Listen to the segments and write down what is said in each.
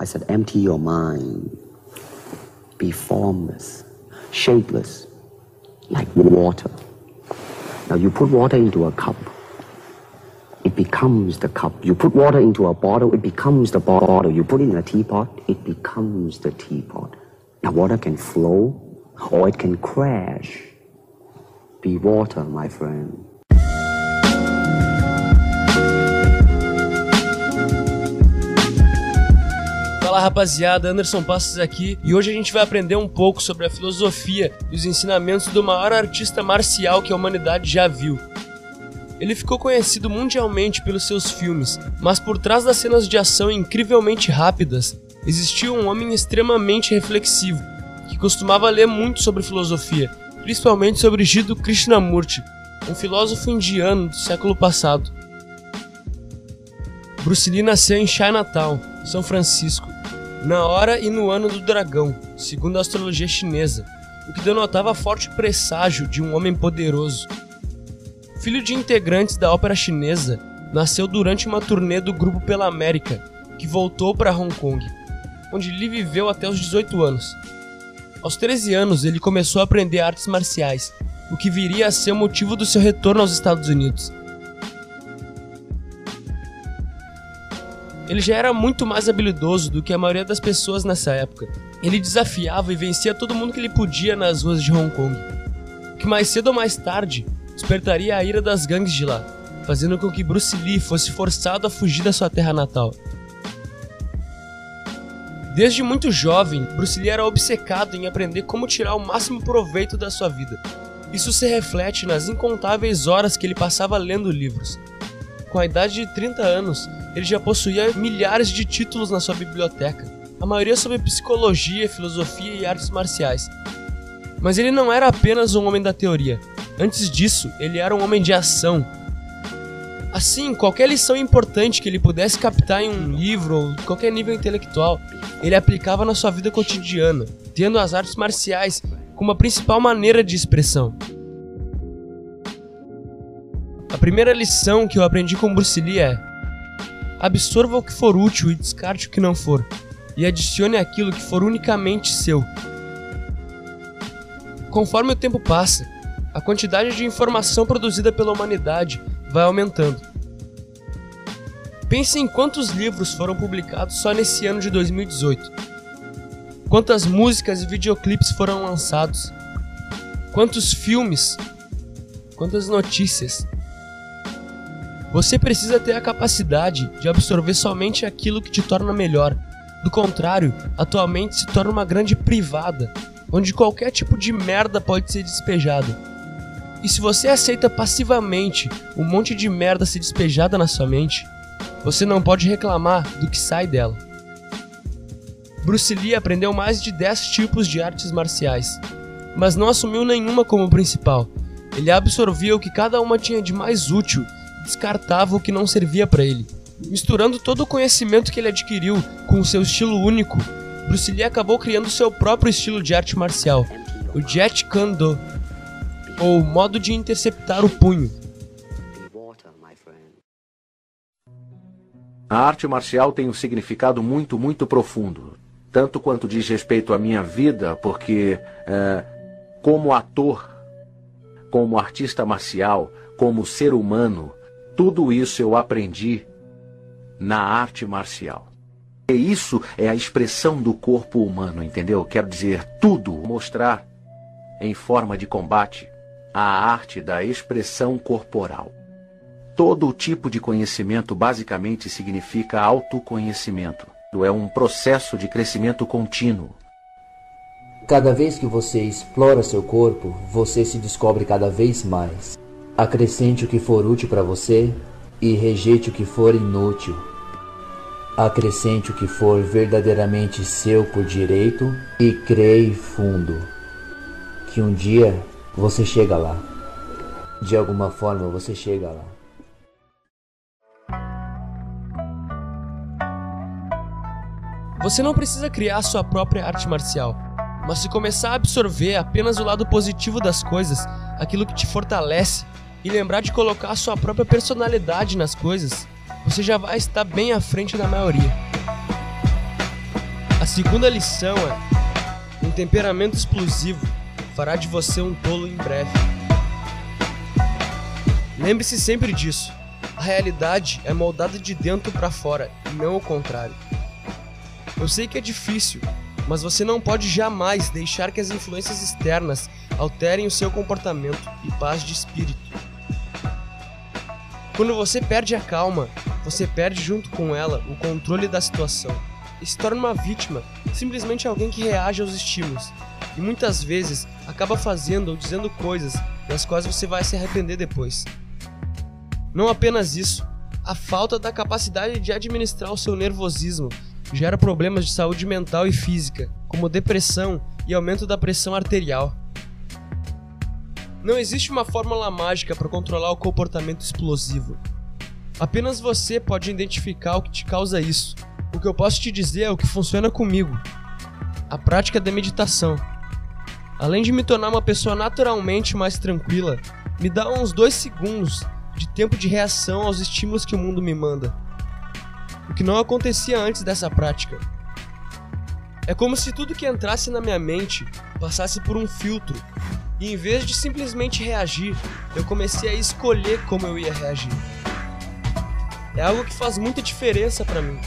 I said, empty your mind. Be formless, shapeless, like water. Now you put water into a cup. Becomes the cup. You put water into a bottle, it becomes the bottle. You put it in a teapot, it becomes the teapot. Now water can flow or it can crash. Be water, my friend. Fala rapaziada, Anderson Passos aqui e hoje a gente vai aprender um pouco sobre a filosofia e os ensinamentos do maior artista marcial que a humanidade já viu. Ele ficou conhecido mundialmente pelos seus filmes, mas por trás das cenas de ação incrivelmente rápidas, existia um homem extremamente reflexivo, que costumava ler muito sobre filosofia, principalmente sobre Jiddu Krishnamurti, um filósofo indiano do século passado. Bruce Lee nasceu em Chinatown, São Francisco, na hora e no ano do dragão, segundo a astrologia chinesa, o que denotava forte presságio de um homem poderoso. Filho de integrantes da ópera chinesa, nasceu durante uma turnê do grupo pela América, que voltou para Hong Kong, onde Lee viveu até os 18 anos. Aos 13 anos, ele começou a aprender artes marciais, o que viria a ser o motivo do seu retorno aos Estados Unidos. Ele já era muito mais habilidoso do que a maioria das pessoas nessa época. Ele desafiava e vencia todo mundo que ele podia nas ruas de Hong Kong. Que mais cedo ou mais tarde despertaria a ira das gangues de lá, fazendo com que Bruce Lee fosse forçado a fugir da sua terra natal. Desde muito jovem, Bruce Lee era obcecado em aprender como tirar o máximo proveito da sua vida. Isso se reflete nas incontáveis horas que ele passava lendo livros. Com a idade de 30 anos, ele já possuía milhares de títulos na sua biblioteca, a maioria sobre psicologia, filosofia e artes marciais. Mas ele não era apenas um homem da teoria. Antes disso, ele era um homem de ação. Assim, qualquer lição importante que ele pudesse captar em um livro ou qualquer nível intelectual, ele aplicava na sua vida cotidiana, tendo as artes marciais como a principal maneira de expressão. A primeira lição que eu aprendi com Bruce Lee é: absorva o que for útil e descarte o que não for, e adicione aquilo que for unicamente seu. Conforme o tempo passa, a quantidade de informação produzida pela humanidade vai aumentando. Pense em quantos livros foram publicados só nesse ano de 2018. Quantas músicas e videoclipes foram lançados? Quantos filmes? Quantas notícias? Você precisa ter a capacidade de absorver somente aquilo que te torna melhor. Do contrário, atualmente se torna uma grande privada, onde qualquer tipo de merda pode ser despejado. E se você aceita passivamente um monte de merda ser despejada na sua mente, você não pode reclamar do que sai dela. Bruce Lee aprendeu mais de 10 tipos de artes marciais, mas não assumiu nenhuma como principal. Ele absorvia o que cada uma tinha de mais útil descartava o que não servia para ele. Misturando todo o conhecimento que ele adquiriu com o seu estilo único, Bruce Lee acabou criando seu próprio estilo de arte marcial, o Jet Kando, ou modo de interceptar o punho. A arte marcial tem um significado muito, muito profundo. Tanto quanto diz respeito à minha vida, porque, é, como ator, como artista marcial, como ser humano, tudo isso eu aprendi na arte marcial. E isso é a expressão do corpo humano, entendeu? Quero dizer, tudo mostrar em forma de combate a arte da expressão corporal. Todo tipo de conhecimento basicamente significa autoconhecimento. É um processo de crescimento contínuo. Cada vez que você explora seu corpo, você se descobre cada vez mais. Acrescente o que for útil para você e rejeite o que for inútil. Acrescente o que for verdadeiramente seu por direito e creia fundo que um dia você chega lá. De alguma forma você chega lá. Você não precisa criar sua própria arte marcial, mas se começar a absorver apenas o lado positivo das coisas, aquilo que te fortalece, e lembrar de colocar sua própria personalidade nas coisas, você já vai estar bem à frente da maioria. A segunda lição é: um temperamento explosivo fará de você um tolo em breve. Lembre-se sempre disso. A realidade é moldada de dentro para fora e não o contrário. Eu sei que é difícil, mas você não pode jamais deixar que as influências externas alterem o seu comportamento e paz de espírito. Quando você perde a calma, você perde junto com ela o controle da situação e se torna uma vítima, simplesmente alguém que reage aos estímulos e muitas vezes acaba fazendo ou dizendo coisas das quais você vai se arrepender depois. Não apenas isso, a falta da capacidade de administrar o seu nervosismo gera problemas de saúde mental e física, como depressão e aumento da pressão arterial. Não existe uma fórmula mágica para controlar o comportamento explosivo. Apenas você pode identificar o que te causa isso. O que eu posso te dizer é o que funciona comigo: a prática da meditação. Além de me tornar uma pessoa naturalmente mais tranquila, me dá uns dois segundos de tempo de reação aos estímulos que o mundo me manda o que não acontecia antes dessa prática. É como se tudo que entrasse na minha mente passasse por um filtro, e em vez de simplesmente reagir, eu comecei a escolher como eu ia reagir. É algo que faz muita diferença para mim,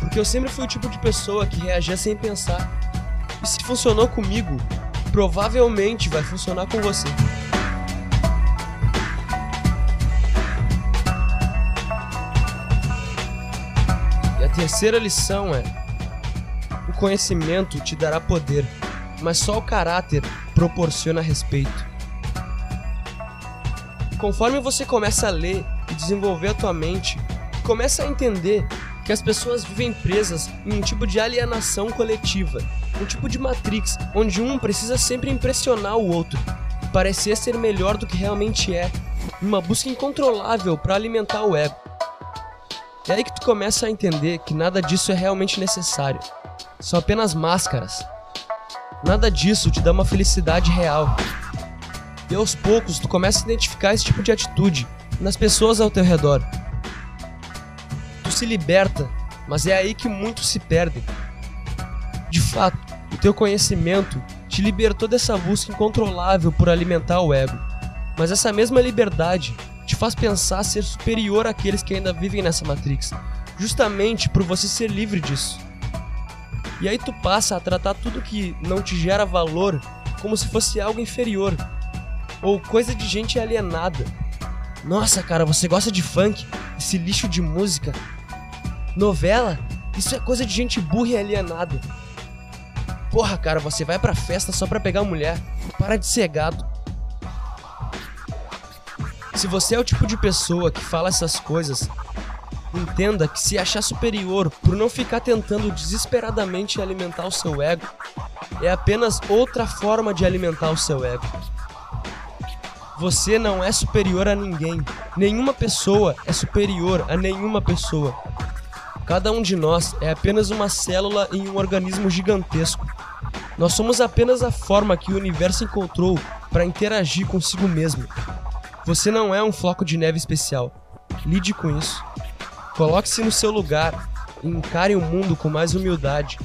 porque eu sempre fui o tipo de pessoa que reagia sem pensar. E se funcionou comigo, provavelmente vai funcionar com você. terceira lição é: o conhecimento te dará poder, mas só o caráter proporciona respeito. Conforme você começa a ler e desenvolver a tua mente, começa a entender que as pessoas vivem presas em um tipo de alienação coletiva, um tipo de matrix onde um precisa sempre impressionar o outro, parecer ser melhor do que realmente é, uma busca incontrolável para alimentar o ego. É aí que tu começa a entender que nada disso é realmente necessário. São apenas máscaras. Nada disso te dá uma felicidade real. E aos poucos tu começa a identificar esse tipo de atitude nas pessoas ao teu redor. Se liberta, mas é aí que muitos se perdem. De fato, o teu conhecimento te libertou dessa busca incontrolável por alimentar o ego. Mas essa mesma liberdade te faz pensar ser superior àqueles que ainda vivem nessa Matrix, justamente por você ser livre disso. E aí tu passa a tratar tudo que não te gera valor como se fosse algo inferior ou coisa de gente alienada. Nossa, cara, você gosta de funk? Esse lixo de música? Novela? Isso é coisa de gente burra e alienada. Porra, cara, você vai pra festa só pra pegar mulher. Para de ser gado. Se você é o tipo de pessoa que fala essas coisas, entenda que se achar superior por não ficar tentando desesperadamente alimentar o seu ego, é apenas outra forma de alimentar o seu ego. Você não é superior a ninguém. Nenhuma pessoa é superior a nenhuma pessoa. Cada um de nós é apenas uma célula em um organismo gigantesco. Nós somos apenas a forma que o universo encontrou para interagir consigo mesmo. Você não é um floco de neve especial. Lide com isso. Coloque-se no seu lugar e encare o mundo com mais humildade.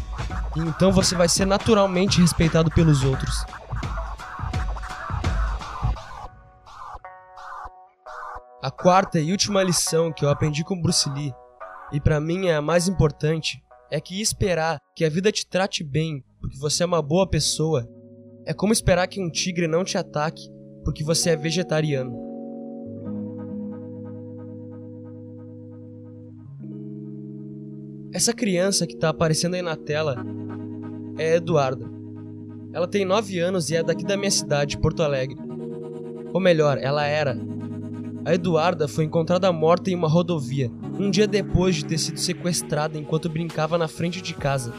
E então você vai ser naturalmente respeitado pelos outros. A quarta e última lição que eu aprendi com Bruce Lee, e para mim é a mais importante, é que esperar que a vida te trate bem porque você é uma boa pessoa é como esperar que um tigre não te ataque porque você é vegetariano. Essa criança que tá aparecendo aí na tela é Eduarda. Ela tem 9 anos e é daqui da minha cidade, Porto Alegre. Ou melhor, ela era. A Eduarda foi encontrada morta em uma rodovia, um dia depois de ter sido sequestrada enquanto brincava na frente de casa.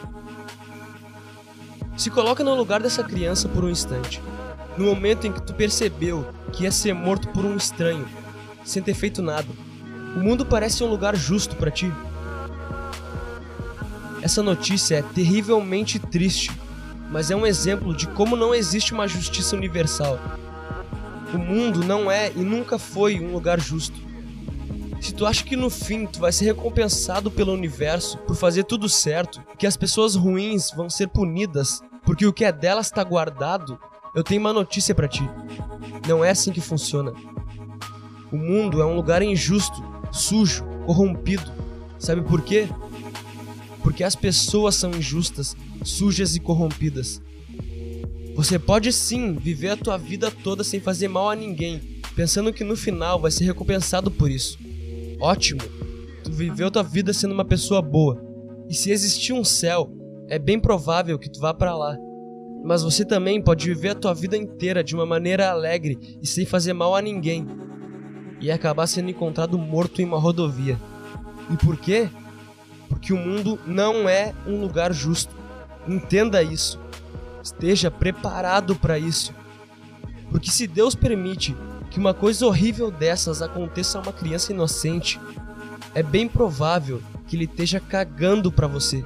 Se coloca no lugar dessa criança por um instante. No momento em que tu percebeu que ia ser morto por um estranho, sem ter feito nada. O mundo parece um lugar justo para ti. Essa notícia é terrivelmente triste, mas é um exemplo de como não existe uma justiça universal. O mundo não é e nunca foi um lugar justo. Se tu acha que no fim tu vai ser recompensado pelo universo por fazer tudo certo, que as pessoas ruins vão ser punidas porque o que é delas está guardado, eu tenho uma notícia para ti. Não é assim que funciona. O mundo é um lugar injusto, sujo, corrompido. Sabe por quê? Porque as pessoas são injustas, sujas e corrompidas. Você pode sim viver a tua vida toda sem fazer mal a ninguém, pensando que no final vai ser recompensado por isso. Ótimo! Tu viveu tua vida sendo uma pessoa boa. E se existir um céu, é bem provável que tu vá para lá. Mas você também pode viver a tua vida inteira de uma maneira alegre e sem fazer mal a ninguém. E acabar sendo encontrado morto em uma rodovia. E por quê? Porque o mundo não é um lugar justo. Entenda isso. Esteja preparado para isso. Porque se Deus permite que uma coisa horrível dessas aconteça a uma criança inocente, é bem provável que ele esteja cagando para você.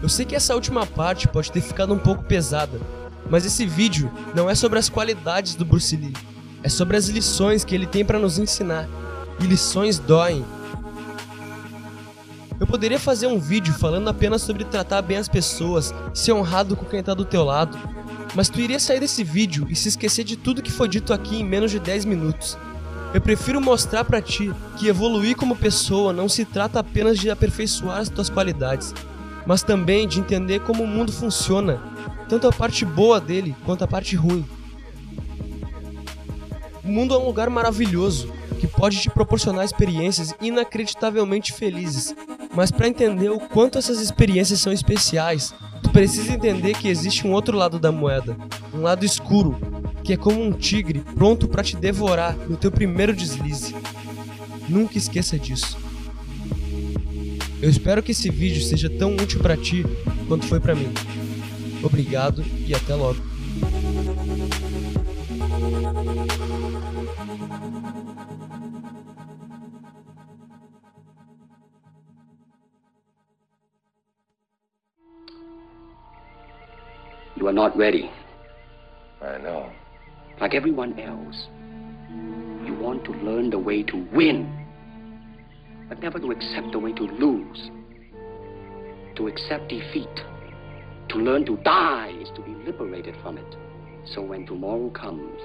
Eu sei que essa última parte pode ter ficado um pouco pesada, mas esse vídeo não é sobre as qualidades do Bruce Lee, é sobre as lições que ele tem para nos ensinar. E lições doem. Eu poderia fazer um vídeo falando apenas sobre tratar bem as pessoas, ser honrado com quem tá do teu lado, mas tu iria sair desse vídeo e se esquecer de tudo que foi dito aqui em menos de 10 minutos. Eu prefiro mostrar para ti que evoluir como pessoa não se trata apenas de aperfeiçoar as tuas qualidades, mas também de entender como o mundo funciona, tanto a parte boa dele quanto a parte ruim. O mundo é um lugar maravilhoso que pode te proporcionar experiências inacreditavelmente felizes, mas para entender o quanto essas experiências são especiais, tu precisa entender que existe um outro lado da moeda, um lado escuro, que é como um tigre pronto para te devorar no teu primeiro deslize. Nunca esqueça disso. Eu espero que esse vídeo seja tão útil para ti quanto foi para mim. Obrigado e até logo. Not ready. I know. Like everyone else, you want to learn the way to win, but never to accept the way to lose. To accept defeat, to learn to die is to be liberated from it. So when tomorrow comes,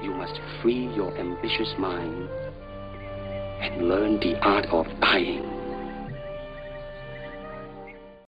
you must free your ambitious mind and learn the art of dying.